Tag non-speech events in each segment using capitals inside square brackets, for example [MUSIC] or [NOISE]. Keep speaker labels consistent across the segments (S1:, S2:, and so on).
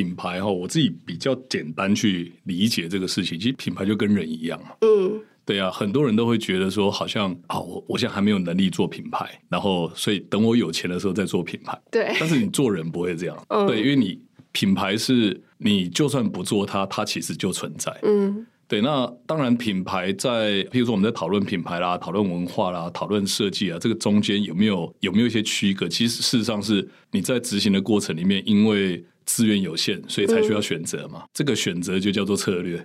S1: 品牌哈，我自己比较简单去理解这个事情。其实品牌就跟人一样嘛。
S2: 嗯，
S1: 对啊，很多人都会觉得说，好像啊，我我现在还没有能力做品牌，然后所以等我有钱的时候再做品牌。
S2: 对，
S1: 但是你做人不会这样。嗯，对，因为你品牌是你就算不做它，它其实就存在。
S2: 嗯。
S1: 对，那当然，品牌在，譬如说我们在讨论品牌啦、讨论文化啦、讨论设计啊，这个中间有没有有没有一些区隔？其实事实上是你在执行的过程里面，因为资源有限，所以才需要选择嘛。嗯、这个选择就叫做策略。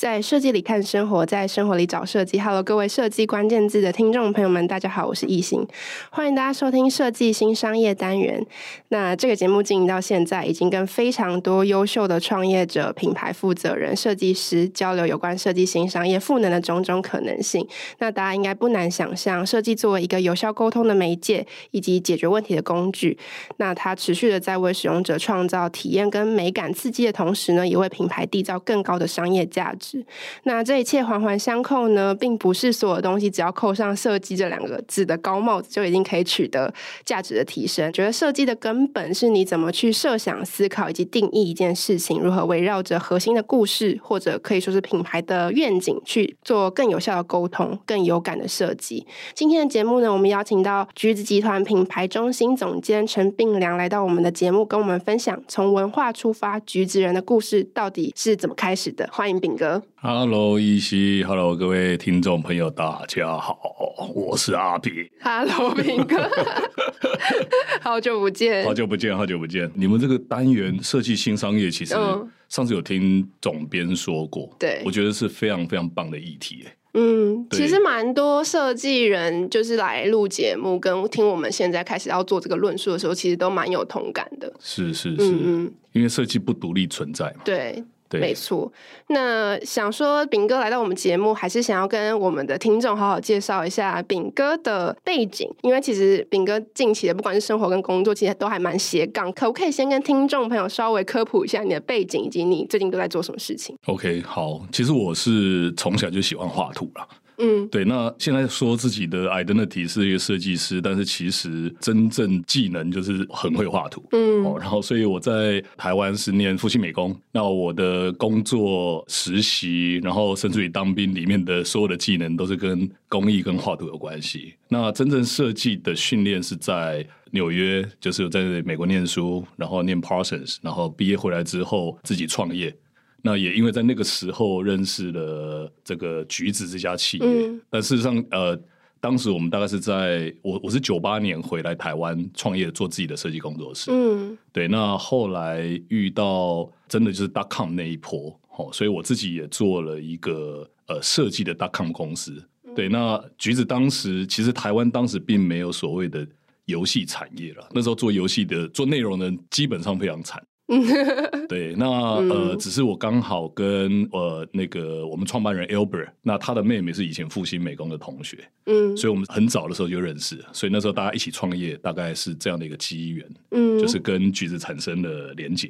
S2: 在设计里看生活，在生活里找设计。Hello，各位设计关键字的听众朋友们，大家好，我是易行，欢迎大家收听设计新商业单元。那这个节目经营到现在，已经跟非常多优秀的创业者、品牌负责人、设计师交流有关设计新商业赋能的种种可能性。那大家应该不难想象，设计作为一个有效沟通的媒介以及解决问题的工具，那它持续的在为使用者创造体验跟美感刺激的同时呢，也为品牌缔造更高的商业价值。那这一切环环相扣呢，并不是所有东西只要扣上设计这两个字的高帽子，就已经可以取得价值的提升。觉得设计的根本是你怎么去设想、思考以及定义一件事情，如何围绕着核心的故事，或者可以说是品牌的愿景去做更有效的沟通、更有感的设计。今天的节目呢，我们邀请到橘子集团品牌中心总监陈秉良来到我们的节目，跟我们分享从文化出发，橘子人的故事到底是怎么开始的。欢迎炳哥。
S1: Hello，依稀，Hello，各位听众朋友，大家好，我是阿秉。
S2: Hello，秉哥，[LAUGHS] 好久不见，
S1: 好久不见，好久不见。你们这个单元设计新商业，其实上次有听总编说过，对、嗯，我觉得是非常非常棒的议题。
S2: 嗯，其实蛮多设计人就是来录节目，跟听我们现在开始要做这个论述的时候，其实都蛮有同感的。
S1: 是是是，嗯，因为设计不独立存在嘛。
S2: 对。对没错，那想说炳哥来到我们节目，还是想要跟我们的听众好好介绍一下炳哥的背景，因为其实炳哥近期的不管是生活跟工作，其实都还蛮斜杠，可不可以先跟听众朋友稍微科普一下你的背景，以及你最近都在做什么事情
S1: ？OK，好，其实我是从小就喜欢画图了。
S2: 嗯，
S1: 对。那现在说自己的 identity 是一个设计师，但是其实真正技能就是很会画图。
S2: 嗯，
S1: 哦，然后所以我在台湾是念复兴美工。那我的工作、实习，然后甚至于当兵里面的所有的技能，都是跟工艺跟画图有关系。那真正设计的训练是在纽约，就是在美国念书，然后念 Parsons，然后毕业回来之后自己创业。那也因为在那个时候认识了这个橘子这家企业，嗯、但事实上，呃，当时我们大概是在我我是九八年回来台湾创业，做自己的设计工作室。
S2: 嗯，
S1: 对。那后来遇到真的就是 dot com 那一波，哦，所以我自己也做了一个呃设计的 dot com 公司。嗯、对。那橘子当时其实台湾当时并没有所谓的游戏产业了，那时候做游戏的做内容的基本上非常惨。[LAUGHS] 对，那呃，只是我刚好跟呃那个我们创办人 Albert，那他的妹妹是以前复兴美工的同学，
S2: 嗯，
S1: 所以我们很早的时候就认识，所以那时候大家一起创业，大概是这样的一个机缘，
S2: 嗯，
S1: 就是跟橘子产生了连结。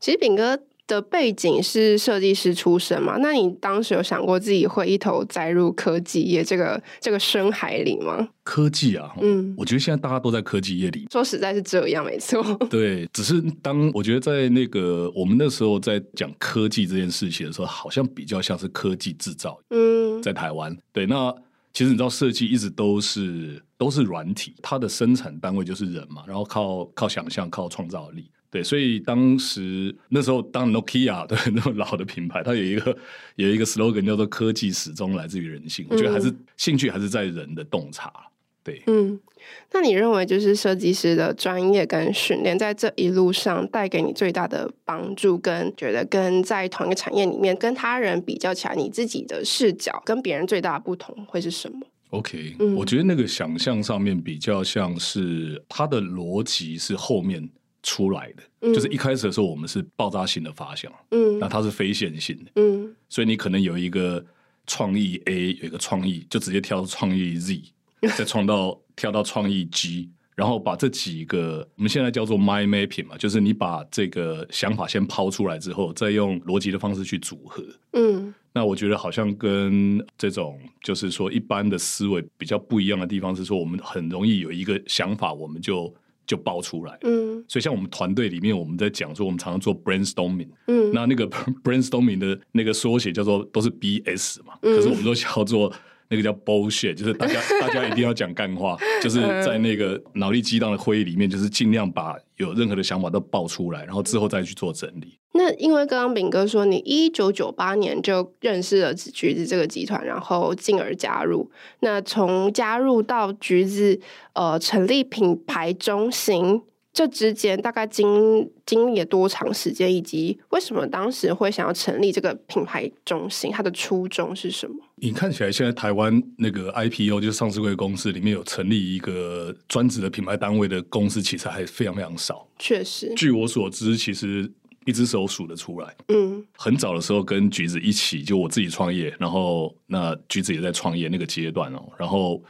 S2: 其实饼哥的背景是设计师出身嘛？那你当时有想过自己会一头栽入科技业这个这个深海里吗？
S1: 科技啊，
S2: 嗯，
S1: 我觉得现在大家都在科技业里。
S2: 说实在是这样，没错。[LAUGHS]
S1: 对，只是当我觉得在那个我们那时候在讲科技这件事情的时候，好像比较像是科技制造。
S2: 嗯，
S1: 在台湾，对，那其实你知道，设计一直都是都是软体，它的生产单位就是人嘛，然后靠靠想象，靠创造力。对，所以当时那时候，当 Nokia 对 [LAUGHS] 那么老的品牌，它有一个有一个 slogan 叫做“科技始终来自于人性”。我觉得还是、嗯、兴趣还是在人的洞察。对，
S2: 嗯，那你认为就是设计师的专业跟训练，在这一路上带给你最大的帮助，跟觉得跟在同一个产业里面跟他人比较起来，你自己的视角跟别人最大的不同会是什么
S1: ？OK，、
S2: 嗯、
S1: 我觉得那个想象上面比较像是它的逻辑是后面。出来的、嗯、就是一开始的时候，我们是爆炸性的发想，
S2: 嗯，
S1: 那它是非线性的，
S2: 嗯，
S1: 所以你可能有一个创意 A，有一个创意就直接跳到创意 Z，[LAUGHS] 再创到跳到创意 G，然后把这几个我们现在叫做 mind mapping 嘛，就是你把这个想法先抛出来之后，再用逻辑的方式去组合。嗯，那我觉得好像跟这种就是说一般的思维比较不一样的地方是说，我们很容易有一个想法，我们就就爆出来。嗯，所以像我们团队里面，我们在讲说，我们常常做 brainstorming。嗯，那那个 [LAUGHS] brainstorming 的那个缩写叫做都是 BS 嘛，可是我们都叫做。那个叫 bullshit，就是大家 [LAUGHS] 大家一定要讲干话，就是在那个脑力激荡的会议里面，就是尽量把有任何的想法都爆出来，然后之后再去做整理。
S2: 那因为刚刚炳哥说，你一九九八年就认识了橘子这个集团，然后进而加入。那从加入到橘子呃成立品牌中心。这之间大概经经历了多长时间，以及为什么当时会想要成立这个品牌中心？它的初衷是什么？
S1: 你看起来现在台湾那个 IPO 就是上市柜公司里面有成立一个专职的品牌单位的公司，其实还非常非常少。
S2: 确实，
S1: 据我所知，其实一只手数得出来。嗯，很早的时候跟橘子一起，就我自己创业，然后那橘子也在创业那个阶段哦，然后。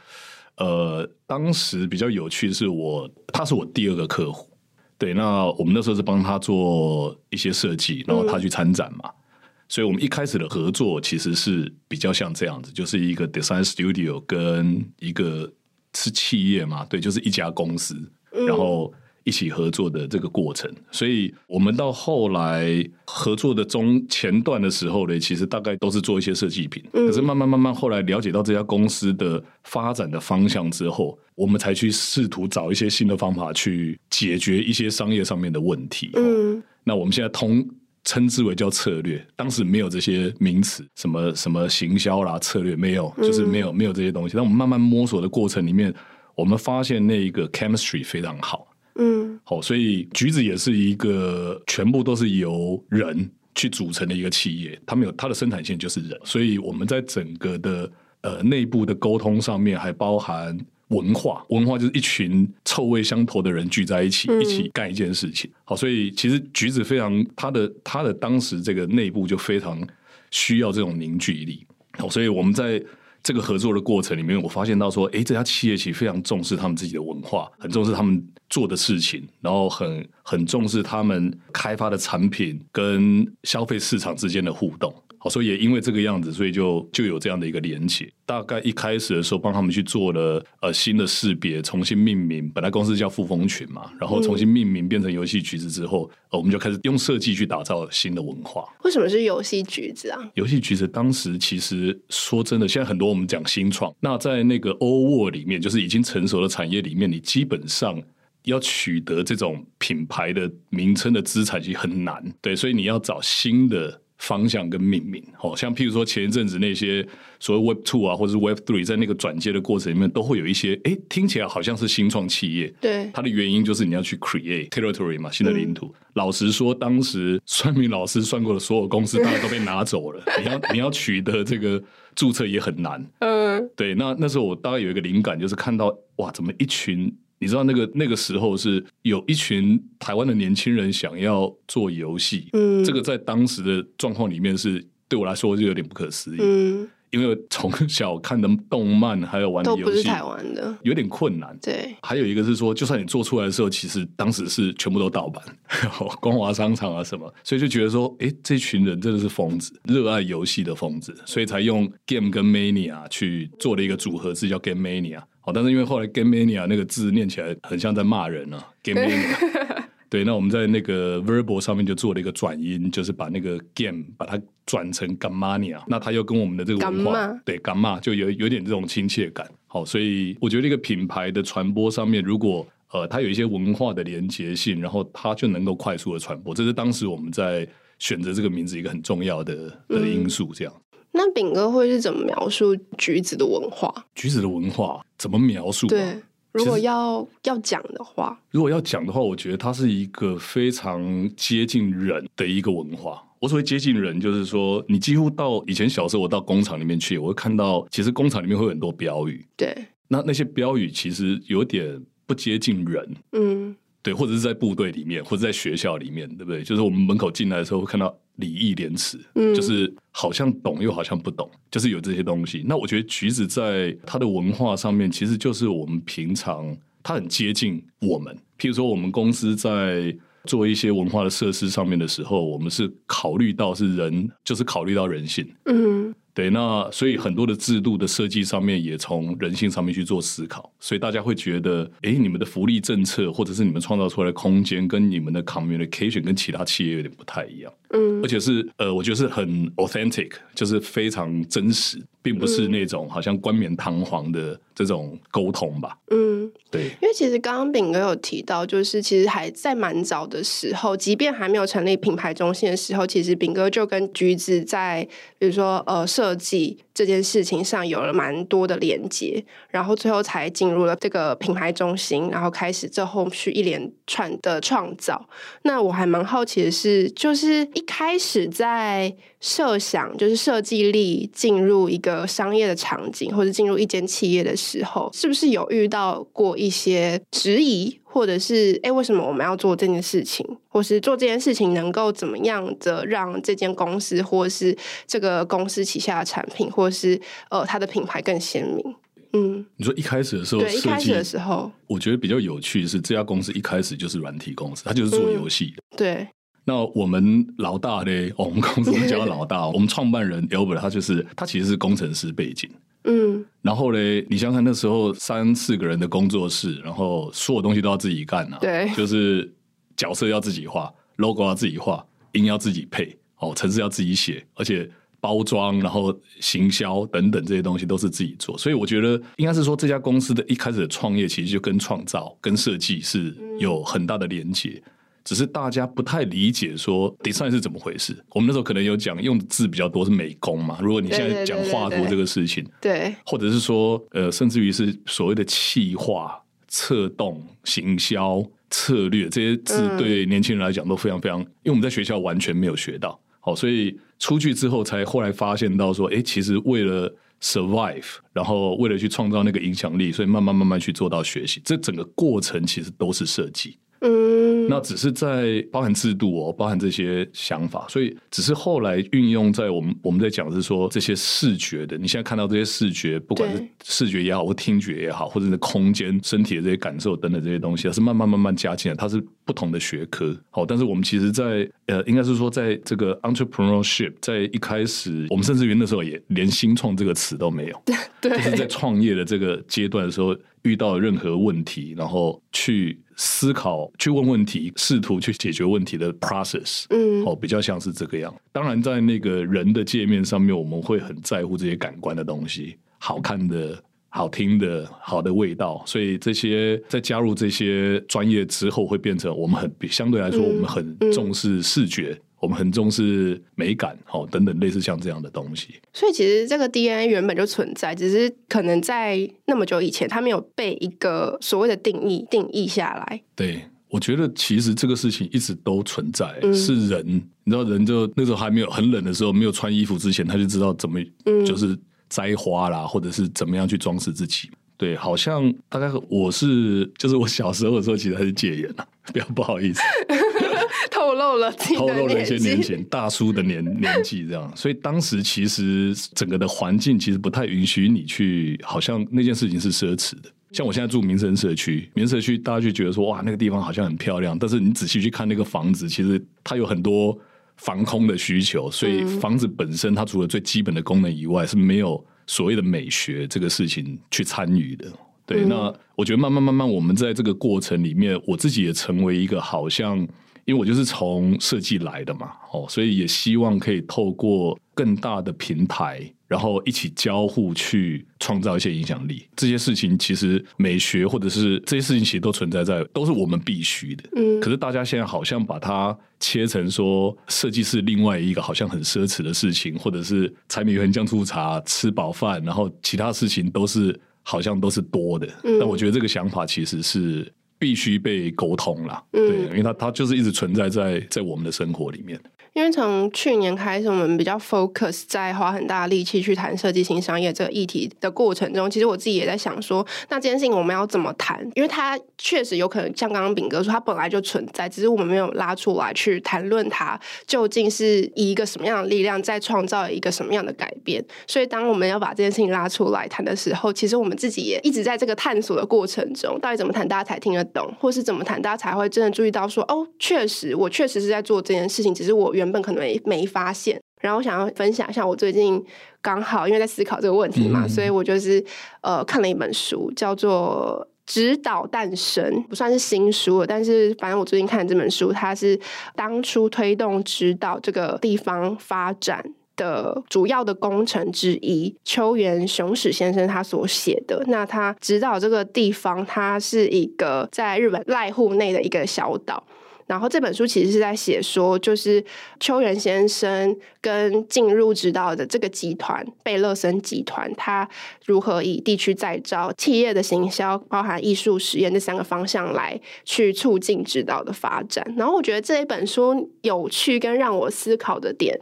S1: 呃，当时比较有趣的是我，他是我第二个客户，对，那我们那时候是帮他做一些设计，然后他去参展嘛，嗯、所以我们一开始的合作其实是比较像这样子，就是一个 design studio 跟一个是企业嘛，对，就是一家公司，嗯、然后。一起合作的这个过程，所以我们到后来合作的中前段的时候呢，其实大概都是做一些设计品。可是慢慢慢慢后来了解到这家公司的发展的方向之后，我们才去试图找一些新的方法去解决一些商业上面的问题。嗯，那我们现在通称之为叫策略，当时没有这些名词，什么什么行销啦策略没有，就是没有没有这些东西。但我们慢慢摸索的过程里面，我们发现那一个 chemistry 非常好。嗯，好，所以橘子也是一个全部都是由人去组成的一个企业，他们有它的生产线就是人，所以我们在整个的呃内部的沟通上面还包含文化，文化就是一群臭味相投的人聚在一起，一起干一件事情。好，所以其实橘子非常它的它的当时这个内部就非常需要这种凝聚力。好，所以我们在。这个合作的过程里面，我发现到说，诶，这家企业其实非常重视他们自己的文化，很重视他们做的事情，然后很很重视他们开发的产品跟消费市场之间的互动。好，所以也因为这个样子，所以就就有这样的一个连接。大概一开始的时候，帮他们去做了呃新的识别，重新命名。本来公司叫富丰群嘛，然后重新命名变成游戏橘子之后，呃，我们就开始用设计去打造新的文化。
S2: 为什么是游戏橘子啊？
S1: 游戏橘子当时其实说真的，现在很多我们讲新创，那在那个 world 里面，就是已经成熟的产业里面，你基本上要取得这种品牌的名称的资产其实很难。对，所以你要找新的。方向跟命名，好像譬如说前一阵子那些所谓 Web Two 啊，或者是 Web Three，在那个转接的过程里面，都会有一些，哎，听起来好像是新创企业。
S2: 对，
S1: 它的原因就是你要去 create territory 嘛，新的领土。嗯、老实说，当时算命老师算过的所有公司，大概都被拿走了。[LAUGHS] 你要你要取得这个注册也很难。嗯，对。那那时候我大概有一个灵感，就是看到哇，怎么一群。你知道那个那个时候是有一群台湾的年轻人想要做游戏，嗯，这个在当时的状况里面是对我来说就有点不可思议，嗯，因为从小看的动漫还有玩的游戏都不是
S2: 台湾的，
S1: 有点困难，
S2: 对。
S1: 还有一个是说，就算你做出来的时候，其实当时是全部都盗版，[LAUGHS] 光华商场啊什么，所以就觉得说，哎，这群人真的是疯子，热爱游戏的疯子，所以才用 game 跟 mania 去做了一个组合字，叫 game mania。好，但是因为后来 Game Mania 那个字念起来很像在骂人啊，Game [LAUGHS] Mania。对，那我们在那个 Verbal 上面就做了一个转音，就是把那个 Game 把它转成 Gamania，那它又跟我们的这个文化对 Gamma 就有有点这种亲切感。好，所以我觉得一个品牌的传播上面，如果呃它有一些文化的连结性，然后它就能够快速的传播，这是当时我们在选择这个名字一个很重要的的因素，这样。嗯
S2: 那炳哥会是怎么描述橘子的文化？
S1: 橘子的文化怎么描述？
S2: 对，如果要要讲的话，
S1: 如果要讲的话，我觉得它是一个非常接近人的一个文化。我所谓接近人，就是说，你几乎到以前小时候，我到工厂里面去，我会看到，其实工厂里面会有很多标语。
S2: 对，
S1: 那那些标语其实有点不接近人。嗯。对，或者是在部队里面，或者在学校里面，对不对？就是我们门口进来的时候，会看到礼义廉耻，嗯，就是好像懂又好像不懂，就是有这些东西。那我觉得橘子在它的文化上面，其实就是我们平常它很接近我们。譬如说，我们公司在做一些文化的设施上面的时候，我们是考虑到是人，就是考虑到人性。嗯。对，那所以很多的制度的设计上面也从人性上面去做思考，所以大家会觉得，哎，你们的福利政策或者是你们创造出来的空间，跟你们的 communication 跟其他企业有点不太一样，嗯，而且是呃，我觉得是很 authentic，就是非常真实，并不是那种好像冠冕堂皇的这种沟通吧，嗯，对，
S2: 因为其实刚刚炳哥有提到，就是其实还在蛮早的时候，即便还没有成立品牌中心的时候，其实炳哥就跟橘子在比如说呃设计这件事情上有了蛮多的连接，然后最后才进入了这个品牌中心，然后开始这后续一连串的创造。那我还蛮好奇的是，就是一开始在设想，就是设计力进入一个商业的场景，或者进入一间企业的时候，是不是有遇到过一些质疑？或者是哎，为什么我们要做这件事情？或是做这件事情能够怎么样的让这间公司，或是这个公司旗下的产品，或是呃它的品牌更鲜明？嗯，
S1: 你说一开始的时候，
S2: 对，一开始的时候，
S1: 我觉得比较有趣的是这家公司一开始就是软体公司，它就是做游戏的。
S2: 嗯、对，
S1: 那我们老大呢？我们公司叫老大，我们创办人 Albert 他就是他其实是工程师背景。嗯，然后嘞，你想想看，那时候三四个人的工作室，然后所有东西都要自己干啊，
S2: 对，
S1: 就是角色要自己画，logo 要自己画，音要自己配，哦，程式要自己写，而且包装，然后行销等等这些东西都是自己做。所以我觉得应该是说，这家公司的一开始的创业，其实就跟创造、跟设计是有很大的连接。只是大家不太理解说 design 是怎么回事。我们那时候可能有讲用的字比较多是美工嘛。如果你现在讲画图这个事情，
S2: 对，
S1: 或者是说呃，甚至于是所谓的企划、策动、行销、策略这些字，对年轻人来讲都非常非常，因为我们在学校完全没有学到。好，所以出去之后才后来发现到说，哎，其实为了 survive，然后为了去创造那个影响力，所以慢慢慢慢去做到学习。这整个过程其实都是设计。嗯，那只是在包含制度哦，包含这些想法，所以只是后来运用在我们我们在讲的是说这些视觉的，你现在看到这些视觉，不管是视觉也好，或听觉也好，或者是空间、身体的这些感受等等这些东西，它是慢慢慢慢加进来，它是不同的学科。好，但是我们其实在，在呃，应该是说，在这个 entrepreneurship，在一开始，我们甚至于那时候也连新创这个词都没有，[LAUGHS]
S2: 对，
S1: 就是在创业的这个阶段的时候，遇到任何问题，然后去。思考、去问问题、试图去解决问题的 process，嗯，哦，比较像是这个样。当然，在那个人的界面上面，我们会很在乎这些感官的东西，好看的、好听的、好的味道。所以这些在加入这些专业之后，会变成我们很相对来说，我们很重视视觉。我们很重视美感，好，等等类似像这样的东西。
S2: 所以其实这个 DNA 原本就存在，只是可能在那么久以前，它没有被一个所谓的定义定义下来。
S1: 对，我觉得其实这个事情一直都存在，嗯、是人，你知道，人就那时候还没有很冷的时候，没有穿衣服之前，他就知道怎么就是摘花啦，嗯、或者是怎么样去装饰自己。对，好像大概我是就是我小时候的时候，其实还是戒严啊，[LAUGHS] 不要不好意思。[LAUGHS]
S2: 透露了，[LAUGHS]
S1: 透露了一些年前大叔的年年纪，这样，所以当时其实整个的环境其实不太允许你去，好像那件事情是奢侈的。像我现在住民生社区，民生社区大家就觉得说，哇，那个地方好像很漂亮，但是你仔细去看那个房子，其实它有很多防空的需求，所以房子本身它除了最基本的功能以外，是没有所谓的美学这个事情去参与的。对，那我觉得慢慢慢慢，我们在这个过程里面，我自己也成为一个好像。因为我就是从设计来的嘛，哦，所以也希望可以透过更大的平台，然后一起交互去创造一些影响力。这些事情其实美学或者是这些事情其实都存在在，都是我们必须的。嗯。可是大家现在好像把它切成说，设计是另外一个好像很奢侈的事情，或者是柴米油盐酱醋茶吃饱饭，然后其他事情都是好像都是多的。嗯。但我觉得这个想法其实是。必须被沟通了，对，因为它它就是一直存在在在我们的生活里面。
S2: 因为从去年开始，我们比较 focus 在花很大力气去谈设计新商业这个议题的过程中，其实我自己也在想说，那这件事情我们要怎么谈？因为它确实有可能像刚刚炳哥说，它本来就存在，只是我们没有拉出来去谈论它究竟是以一个什么样的力量在创造一个什么样的改变。所以，当我们要把这件事情拉出来谈的时候，其实我们自己也一直在这个探索的过程中，到底怎么谈大家才听得懂，或是怎么谈大家才会真的注意到说，哦，确实，我确实是在做这件事情，只是我原本可能没没发现，然后我想要分享一下，我最近刚好因为在思考这个问题嘛，嗯、所以我就是呃看了一本书，叫做《指导诞生》，不算是新书了，但是反正我最近看这本书，它是当初推动指导这个地方发展的主要的工程之一，秋元雄史先生他所写的。那他指导这个地方，它是一个在日本濑户内的一个小岛。然后这本书其实是在写说，就是秋元先生跟进入指导的这个集团贝勒森集团，他如何以地区再造、企业的行销、包含艺术实验这三个方向来去促进指导的发展。然后我觉得这一本书有趣跟让我思考的点。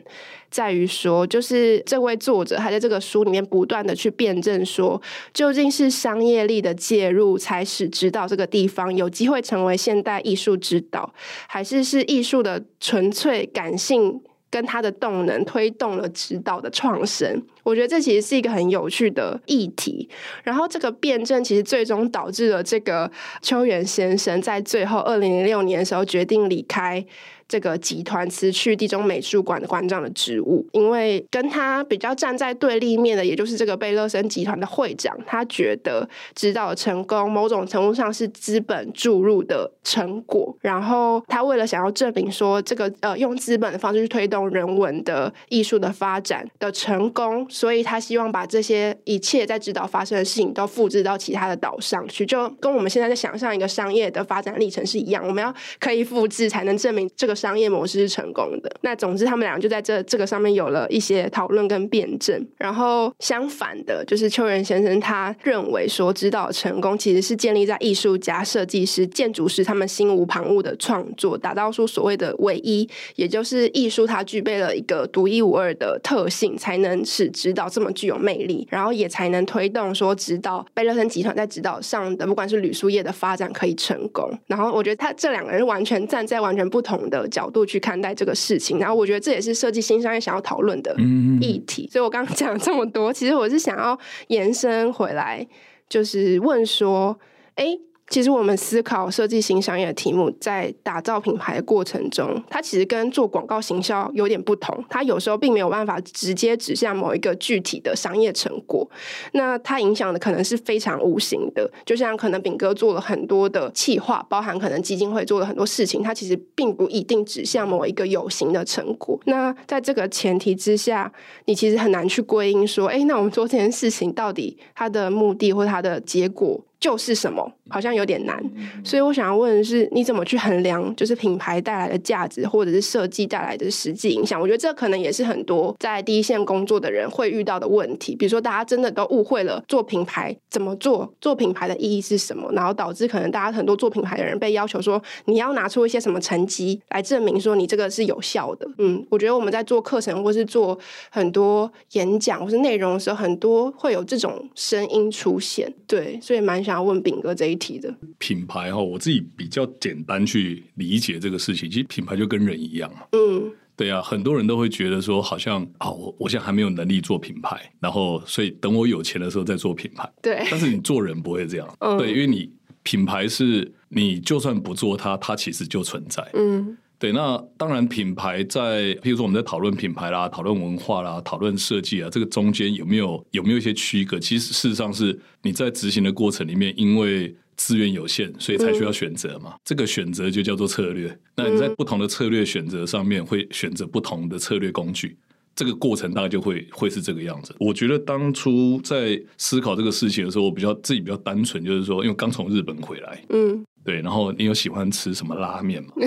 S2: 在于说，就是这位作者还在这个书里面不断的去辩证说，究竟是商业力的介入才使指导这个地方有机会成为现代艺术指导，还是是艺术的纯粹感性跟它的动能推动了指导的创生？我觉得这其实是一个很有趣的议题。然后这个辩证其实最终导致了这个秋元先生在最后二零零六年的时候决定离开。这个集团辞去地中美术馆的馆长的职务，因为跟他比较站在对立面的，也就是这个贝勒森集团的会长，他觉得指导成功某种程度上是资本注入的成果。然后他为了想要证明说这个呃用资本的方式去推动人文的艺术的发展的成功，所以他希望把这些一切在指导发生的事情都复制到其他的岛上去，就跟我们现在在想象一个商业的发展历程是一样，我们要可以复制才能证明这个。商业模式是成功的，那总之他们两个就在这这个上面有了一些讨论跟辩证。然后相反的，就是秋元先生他认为说，指导成功其实是建立在艺术家、设计师、建筑师他们心无旁骛的创作，打造出所谓的唯一，也就是艺术它具备了一个独一无二的特性，才能使指导这么具有魅力，然后也才能推动说指导贝勒森集团在指导上的不管是旅宿业的发展可以成功。然后我觉得他这两个人完全站在完全不同的。角度去看待这个事情，然后我觉得这也是设计新商业想要讨论的议题。所以我刚刚讲了这么多，其实我是想要延伸回来，就是问说，哎。其实我们思考设计新商业的题目，在打造品牌的过程中，它其实跟做广告行销有点不同。它有时候并没有办法直接指向某一个具体的商业成果，那它影响的可能是非常无形的。就像可能炳哥做了很多的企划，包含可能基金会做了很多事情，它其实并不一定指向某一个有形的成果。那在这个前提之下，你其实很难去归因说，哎，那我们做这件事情到底它的目的或它的结果就是什么？好像有点难，所以我想要问的是，你怎么去衡量就是品牌带来的价值，或者是设计带来的实际影响？我觉得这可能也是很多在第一线工作的人会遇到的问题。比如说，大家真的都误会了做品牌怎么做，做品牌的意义是什么，然后导致可能大家很多做品牌的人被要求说，你要拿出一些什么成绩来证明说你这个是有效的。嗯，我觉得我们在做课程或是做很多演讲或是内容的时候，很多会有这种声音出现。对，所以蛮想。想要问炳哥这一题的
S1: 品牌哈，我自己比较简单去理解这个事情。其实品牌就跟人一样，
S2: 嗯，
S1: 对啊，很多人都会觉得说，好像啊，我我现在还没有能力做品牌，然后所以等我有钱的时候再做品牌。
S2: 对，
S1: 但是你做人不会这样，嗯，对，因为你品牌是你就算不做它，它其实就存在，嗯。对，那当然，品牌在，譬如说我们在讨论品牌啦、讨论文化啦、讨论设计啊，这个中间有没有有没有一些区隔？其实事实上是你在执行的过程里面，因为资源有限，所以才需要选择嘛。嗯、这个选择就叫做策略。那你在不同的策略选择上面，会选择不同的策略工具，这个过程大概就会会是这个样子。我觉得当初在思考这个事情的时候，我比较自己比较单纯，就是说，因为刚从日本回来，嗯，对，然后你有喜欢吃什么拉面吗？[LAUGHS]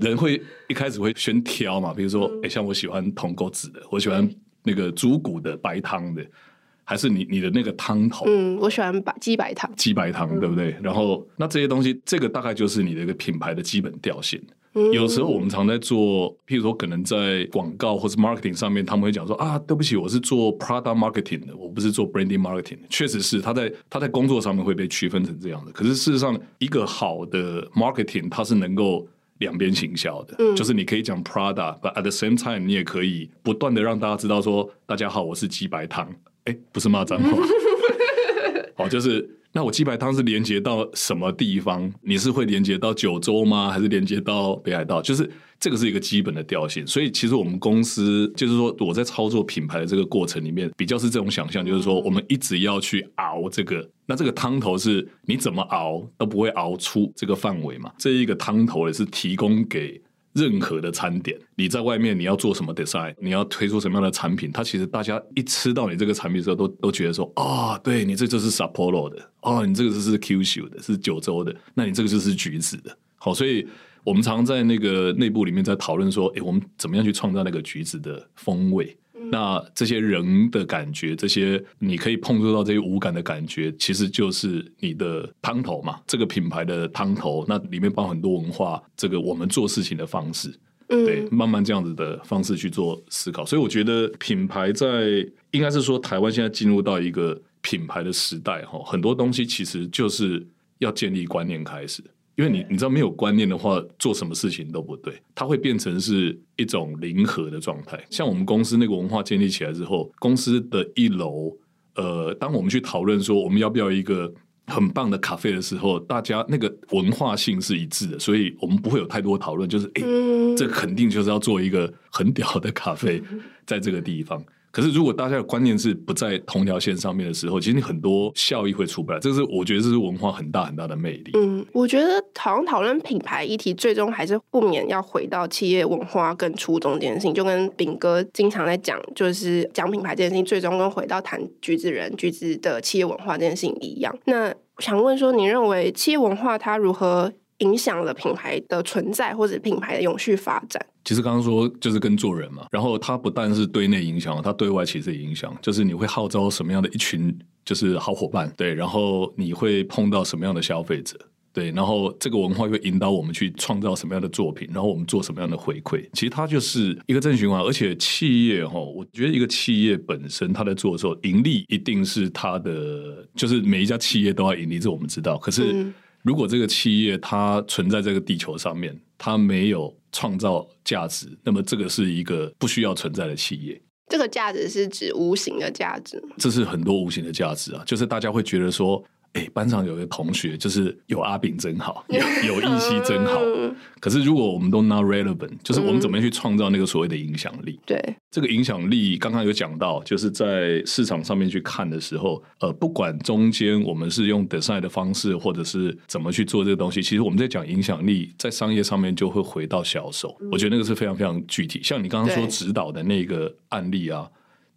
S1: 人会一开始会先挑嘛，比如说，哎、欸，像我喜欢豚骨子的，我喜欢那个猪骨的白汤的，还是你你的那个汤头？
S2: 嗯，我喜欢白鸡白汤，
S1: 鸡白汤对不对？然后那这些东西，这个大概就是你的一个品牌的基本调性。有时候我们常在做，譬如说可能在广告或是 marketing 上面，他们会讲说啊，对不起，我是做 product marketing 的，我不是做 branding marketing。确实是他在他在工作上面会被区分成这样的。可是事实上，一个好的 marketing 它是能够两边行销的，嗯、就是你可以讲 product，but at the same time 你也可以不断的让大家知道说，大家好，我是鸡白汤，哎，不是骂脏话，好，[LAUGHS] 就是。那我鸡白汤是连接到什么地方？你是会连接到九州吗？还是连接到北海道？就是这个是一个基本的调性。所以其实我们公司就是说，我在操作品牌的这个过程里面，比较是这种想象，就是说我们一直要去熬这个。那这个汤头是你怎么熬都不会熬出这个范围嘛？这一个汤头也是提供给。任何的餐点，你在外面你要做什么 design，你要推出什么样的产品，它其实大家一吃到你这个产品的时候，都都觉得说，啊、哦，对你这就是 Sapporo 的，哦，你这个就是 Kyushu 的，是九州的，那你这个就是橘子的，好，所以我们常常在那个内部里面在讨论说，诶，我们怎么样去创造那个橘子的风味。那这些人的感觉，这些你可以碰触到这些五感的感觉，其实就是你的汤头嘛。这个品牌的汤头，那里面包含很多文化，这个我们做事情的方式，对，慢慢这样子的方式去做思考。所以我觉得品牌在应该是说，台湾现在进入到一个品牌的时代哈，很多东西其实就是要建立观念开始。因为你你知道没有观念的话，做什么事情都不对，它会变成是一种零和的状态。像我们公司那个文化建立起来之后，公司的一楼，呃，当我们去讨论说我们要不要一个很棒的咖啡的时候，大家那个文化性是一致的，所以我们不会有太多讨论，就是哎，这肯定就是要做一个很屌的咖啡，在这个地方。可是，如果大家的观念是不在同条线上面的时候，其实你很多效益会出不来。这是我觉得这是文化很大很大的魅力。
S2: 嗯，我觉得好像讨论品牌议题，最终还是不免要回到企业文化跟初衷这件事情。就跟炳哥经常在讲，就是讲品牌这件事情，最终跟回到谈橘子人、橘子的企业文化这件事情一样。那想问说，你认为企业文化它如何影响了品牌的存在，或者品牌的永续发展？
S1: 其实刚刚说就是跟做人嘛，然后它不但是对内影响，它对外其实也影响，就是你会号召什么样的一群就是好伙伴，对，然后你会碰到什么样的消费者，对，然后这个文化会引导我们去创造什么样的作品，然后我们做什么样的回馈，其实它就是一个正循环。而且企业哈，我觉得一个企业本身它在做的时候，盈利一定是它的，就是每一家企业都要盈利，这我们知道。可是如果这个企业它存在这个地球上面，它没有。创造价值，那么这个是一个不需要存在的企业。
S2: 这个价值是指无形的价值吗？
S1: 这是很多无形的价值啊，就是大家会觉得说。哎，班上有个同学，就是有阿炳真好，[LAUGHS] 有有义熙真好。可是如果我们都 not relevant，就是我们怎么样去创造那个所谓的影响力？
S2: 对，
S1: 这个影响力刚刚有讲到，就是在市场上面去看的时候，呃，不管中间我们是用 design 的方式，或者是怎么去做这个东西，其实我们在讲影响力，在商业上面就会回到销售。我觉得那个是非常非常具体。像你刚刚说指导的那个案例啊。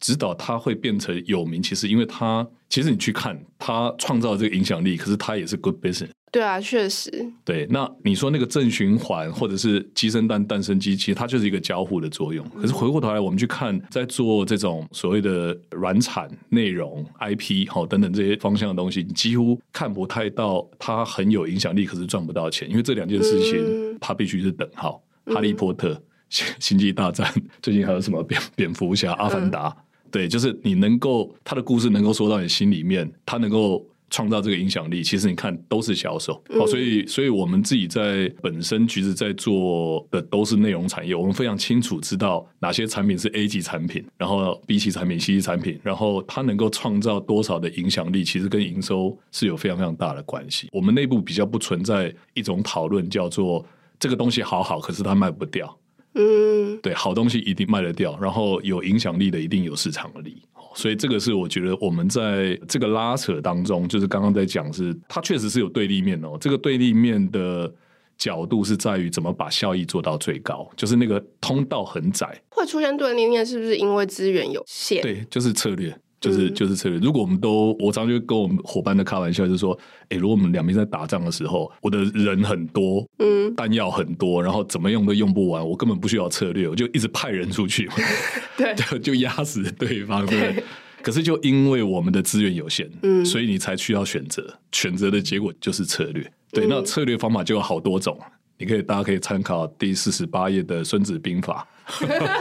S1: 指导他会变成有名，其实因为他其实你去看他创造这个影响力，可是他也是 good business。
S2: 对啊，确实。
S1: 对，那你说那个正循环或者是鸡生蛋，蛋生鸡，其实它就是一个交互的作用。可是回过头来，我们去看在做这种所谓的软产内容 IP 好等等这些方向的东西，你几乎看不太到它很有影响力，可是赚不到钱，因为这两件事情它必须是等号。嗯、哈利波特、星际大战，最近还有什么蝙蝙蝠侠、阿凡达？嗯对，就是你能够他的故事能够说到你心里面，他能够创造这个影响力。其实你看都是销售，好、嗯，所以所以我们自己在本身其实在做的都是内容产业，我们非常清楚知道哪些产品是 A 级产品，然后 B 级产品、C 级产品，然后它能够创造多少的影响力，其实跟营收是有非常非常大的关系。我们内部比较不存在一种讨论，叫做这个东西好好，可是它卖不掉。嗯，对，好东西一定卖得掉，然后有影响力的一定有市场力，所以这个是我觉得我们在这个拉扯当中，就是刚刚在讲是，它确实是有对立面哦。这个对立面的角度是在于怎么把效益做到最高，就是那个通道很窄，
S2: 会出现对立面，是不是因为资源有限？
S1: 对，就是策略。就是就是策略。如果我们都，我常常就跟我们伙伴的开玩笑，就是说，哎，如果我们两边在打仗的时候，我的人很多，嗯，弹药很多，然后怎么用都用不完，我根本不需要策略，我就一直派人出去，[LAUGHS] [LAUGHS]
S2: 对，
S1: 就就压死对方，对不对？可是就因为我们的资源有限，嗯，所以你才需要选择，选择的结果就是策略。对，那策略方法就有好多种。你可以大家可以参考第四十八页的《孙子兵法》。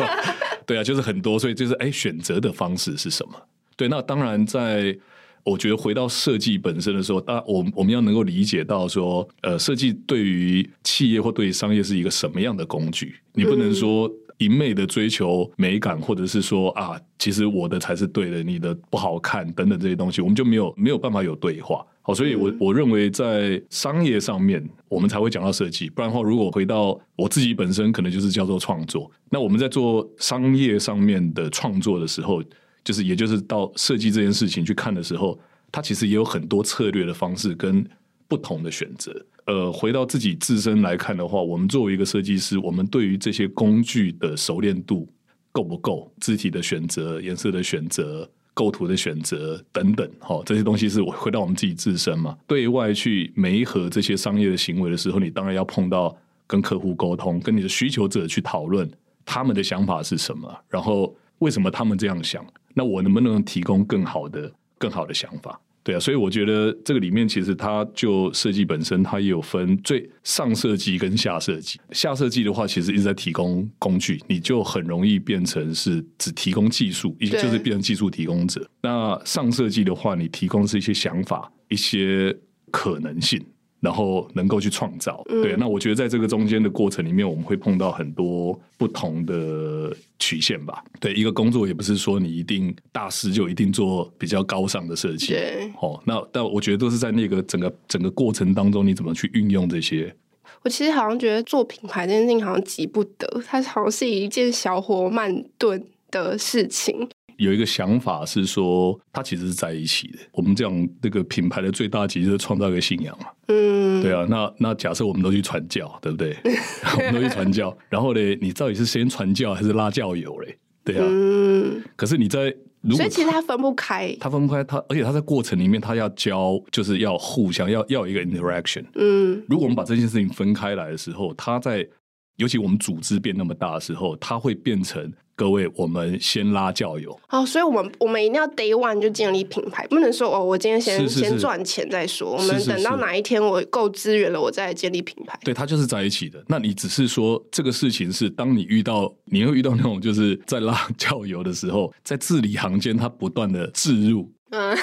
S1: [LAUGHS] 对啊，就是很多，所以就是哎，选择的方式是什么？对，那当然在。我觉得回到设计本身的时候，大我我们要能够理解到说，呃，设计对于企业或对于商业是一个什么样的工具？你不能说一昧的追求美感，或者是说啊，其实我的才是对的，你的不好看等等这些东西，我们就没有没有办法有对话。好，所以我我认为在商业上面，我们才会讲到设计。不然的话，如果回到我自己本身，可能就是叫做创作。那我们在做商业上面的创作的时候。就是，也就是到设计这件事情去看的时候，它其实也有很多策略的方式跟不同的选择。呃，回到自己自身来看的话，我们作为一个设计师，我们对于这些工具的熟练度够不够？字体的选择、颜色的选择、构图的选择等等，哈，这些东西是我回到我们自己自身嘛。对外去媒合这些商业的行为的时候，你当然要碰到跟客户沟通，跟你的需求者去讨论他们的想法是什么，然后为什么他们这样想。那我能不能提供更好的、更好的想法？对啊，所以我觉得这个里面其实它就设计本身，它也有分最上设计跟下设计。下设计的话，其实一直在提供工具，你就很容易变成是只提供技术，也就是变成技术提供者。那上设计的话，你提供是一些想法、一些可能性。然后能够去创造，对，那我觉得在这个中间的过程里面，我们会碰到很多不同的曲线吧。对，一个工作也不是说你一定大师就一定做比较高尚的设计，
S2: 对，
S1: 哦，那但我觉得都是在那个整个整个过程当中，你怎么去运用这些？
S2: 我其实好像觉得做品牌这件事情好像急不得，它好像是一件小火慢炖的事情。
S1: 有一个想法是说，它其实是在一起的。我们讲这个品牌的最大极就是创造一个信仰嘛。嗯，对啊。那那假设我们都去传教，对不对？[LAUGHS] 我们都去传教，然后呢，你到底是先传教还是拉教友嘞？对啊。嗯。可是你在，
S2: 所以其实它分不开。
S1: 它分不开，它而且它在过程里面，它要教，就是要互相要要有一个 interaction。嗯。如果我们把这件事情分开来的时候，它在尤其我们组织变那么大的时候，它会变成。各位，我们先拉教友。
S2: 好，所以我们我们一定要 day one 就建立品牌，不能说哦，我今天先先赚钱再说。我们等到哪一天我够资源了，我再来建立品牌。
S1: 对，它就是在一起的。那你只是说这个事情是，当你遇到你会遇到那种就是在拉教友的时候，在字里行间，它不断的置入。嗯，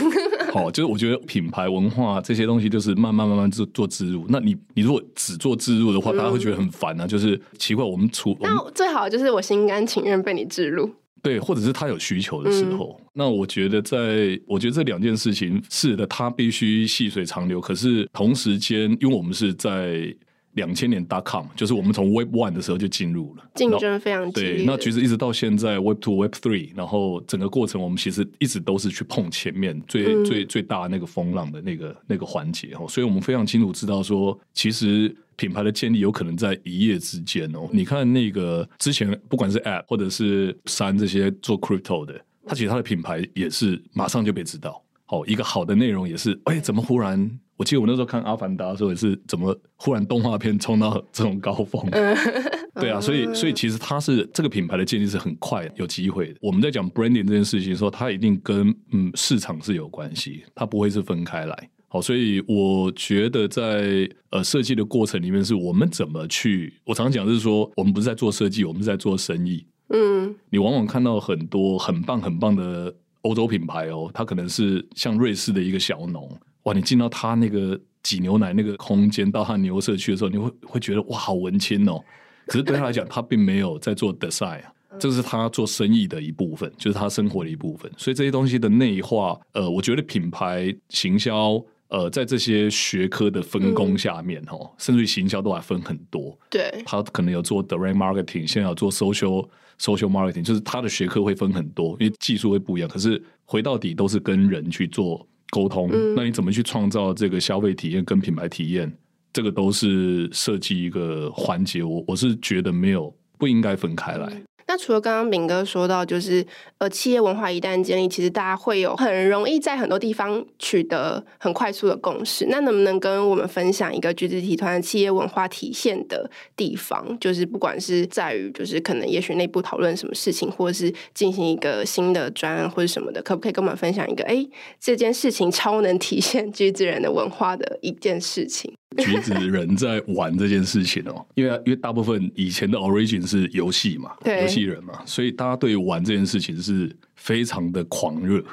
S1: 好，就是我觉得品牌文化这些东西，就是慢慢慢慢做做植入。那你你如果只做植入的话，大家会觉得很烦啊。就是奇怪，我们出
S2: 那最好就是我心甘情愿被你植入，
S1: 对，或者是他有需求的时候。嗯、那我觉得在，在我觉得这两件事情是的，他必须细水长流。可是同时间，因为我们是在。两千年 dot com 就是我们从 Web One 的时候就进入了，
S2: 竞争非常激烈。
S1: 对，那其实一直到现在 Web Two、Web Three，然后整个过程我们其实一直都是去碰前面最、嗯、最最大的那个风浪的那个那个环节哦，所以我们非常清楚知道说，其实品牌的建立有可能在一夜之间哦。你看那个之前不管是 App 或者是三这些做 Crypto 的，它其实它的品牌也是马上就被知道。哦，一个好的内容也是，哎，怎么忽然？我记得我那时候看《阿凡达》的时候也是，怎么忽然动画片冲到这种高峰？[LAUGHS] 对啊，所以所以其实它是这个品牌的建立是很快有机会的。我们在讲 branding 这件事情的时候，它一定跟嗯市场是有关系，它不会是分开来。好，所以我觉得在呃设计的过程里面，是我们怎么去？我常常讲就是说，我们不是在做设计，我们是在做生意。嗯，你往往看到很多很棒很棒的欧洲品牌哦，它可能是像瑞士的一个小农。哇！你进到他那个挤牛奶那个空间，到他牛舍去的时候，你会会觉得哇，好文青哦。可是对他来讲，他并没有在做 design，这是他做生意的一部分，就是他生活的一部分。所以这些东西的内化，呃，我觉得品牌行销，呃，在这些学科的分工下面，哦、嗯，甚至于行销都还分很多。
S2: 对，
S1: 他可能有做 direct marketing，现在有做 social social marketing，就是他的学科会分很多，因为技术会不一样。可是回到底都是跟人去做。沟通，那你怎么去创造这个消费体验跟品牌体验？这个都是设计一个环节。我我是觉得没有不应该分开来。
S2: 那除了刚刚敏哥说到，就是呃，企业文化一旦建立，其实大家会有很容易在很多地方取得很快速的共识。那能不能跟我们分享一个橘子集团企业文化体现的地方？就是不管是在于，就是可能也许内部讨论什么事情，或者是进行一个新的专案或者什么的，可不可以跟我们分享一个？哎，这件事情超能体现橘子人的文化的一件事情。
S1: 橘子人在玩这件事情哦，[LAUGHS] 因为因为大部分以前的 origin 是游戏嘛，游戏人嘛，所以大家对于玩这件事情是非常的狂热。[LAUGHS]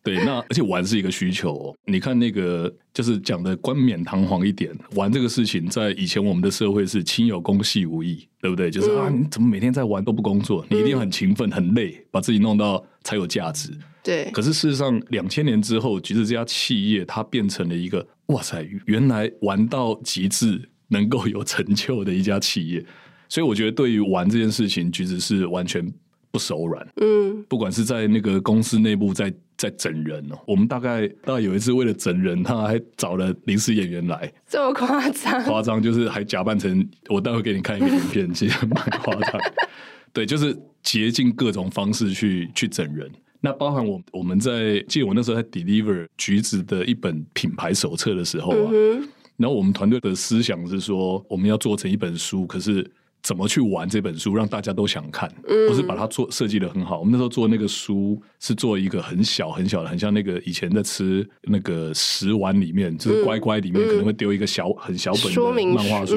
S1: 对，那而且玩是一个需求哦。你看那个，就是讲的冠冕堂皇一点，玩这个事情，在以前我们的社会是亲有功，戏无益，对不对？就是、嗯、啊，你怎么每天在玩都不工作？你一定很勤奋、很累，把自己弄到才有价值。
S2: 对。可
S1: 是事实上，两千年之后，橘子这家企业它变成了一个，哇塞，原来玩到极致能够有成就的一家企业。所以我觉得，对于玩这件事情，橘子是完全不手软。嗯。不管是在那个公司内部，在在整人哦，我们大概大概有一次为了整人，他还找了临时演员来，
S2: 这么夸张？
S1: 夸张就是还假扮成我，待会给你看一个影片，其实蛮夸张。[LAUGHS] 对，就是竭尽各种方式去去整人。那包含我我们在记得我那时候在 deliver 橘子的一本品牌手册的时候啊，嗯、然后我们团队的思想是说，我们要做成一本书，可是。怎么去玩这本书，让大家都想看，不是把它做设计的很好。我们那时候做那个书是做一个很小很小的，很像那个以前在吃那个食玩里面，就是乖乖里面可能会丢一个小很小本的漫画书。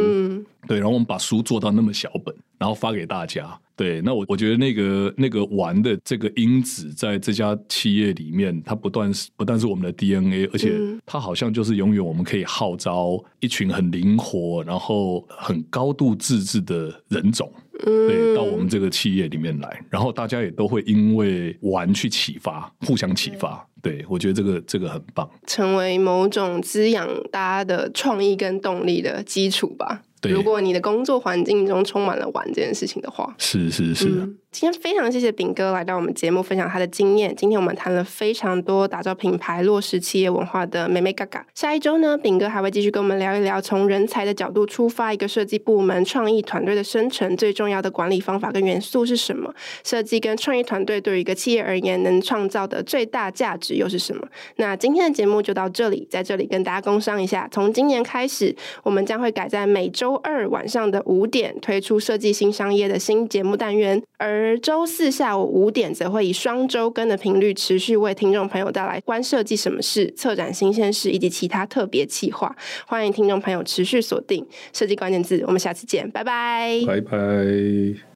S1: 对，然后我们把书做到那么小本，然后发给大家。对，那我我觉得那个那个玩的这个因子，在这家企业里面，它不断是不但是我们的 DNA，而且它好像就是永远我们可以号召一群很灵活，然后很高度自治的人种，对，到我们这个企业里面来，然后大家也都会因为玩去启发，互相启发。对，我觉得这个这个很棒，
S2: 成为某种滋养大家的创意跟动力的基础吧。
S1: 对，
S2: 如果你的工作环境中充满了玩这件事情的话，
S1: 是是是。嗯
S2: 今天非常谢谢炳哥来到我们节目分享他的经验。今天我们谈了非常多打造品牌、落实企业文化的美眉嘎嘎。下一周呢，炳哥还会继续跟我们聊一聊从人才的角度出发，一个设计部门创意团队的生成最重要的管理方法跟元素是什么？设计跟创意团队对于一个企业而言能创造的最大价值又是什么？那今天的节目就到这里，在这里跟大家工商一下，从今年开始，我们将会改在每周二晚上的五点推出设计新商业的新节目单元，而而周四下午五点，则会以双周更的频率持续为听众朋友带来关设计什么事、策展新鲜事以及其他特别企划。欢迎听众朋友持续锁定设计关键字，我们下次见，拜拜，
S1: 拜拜。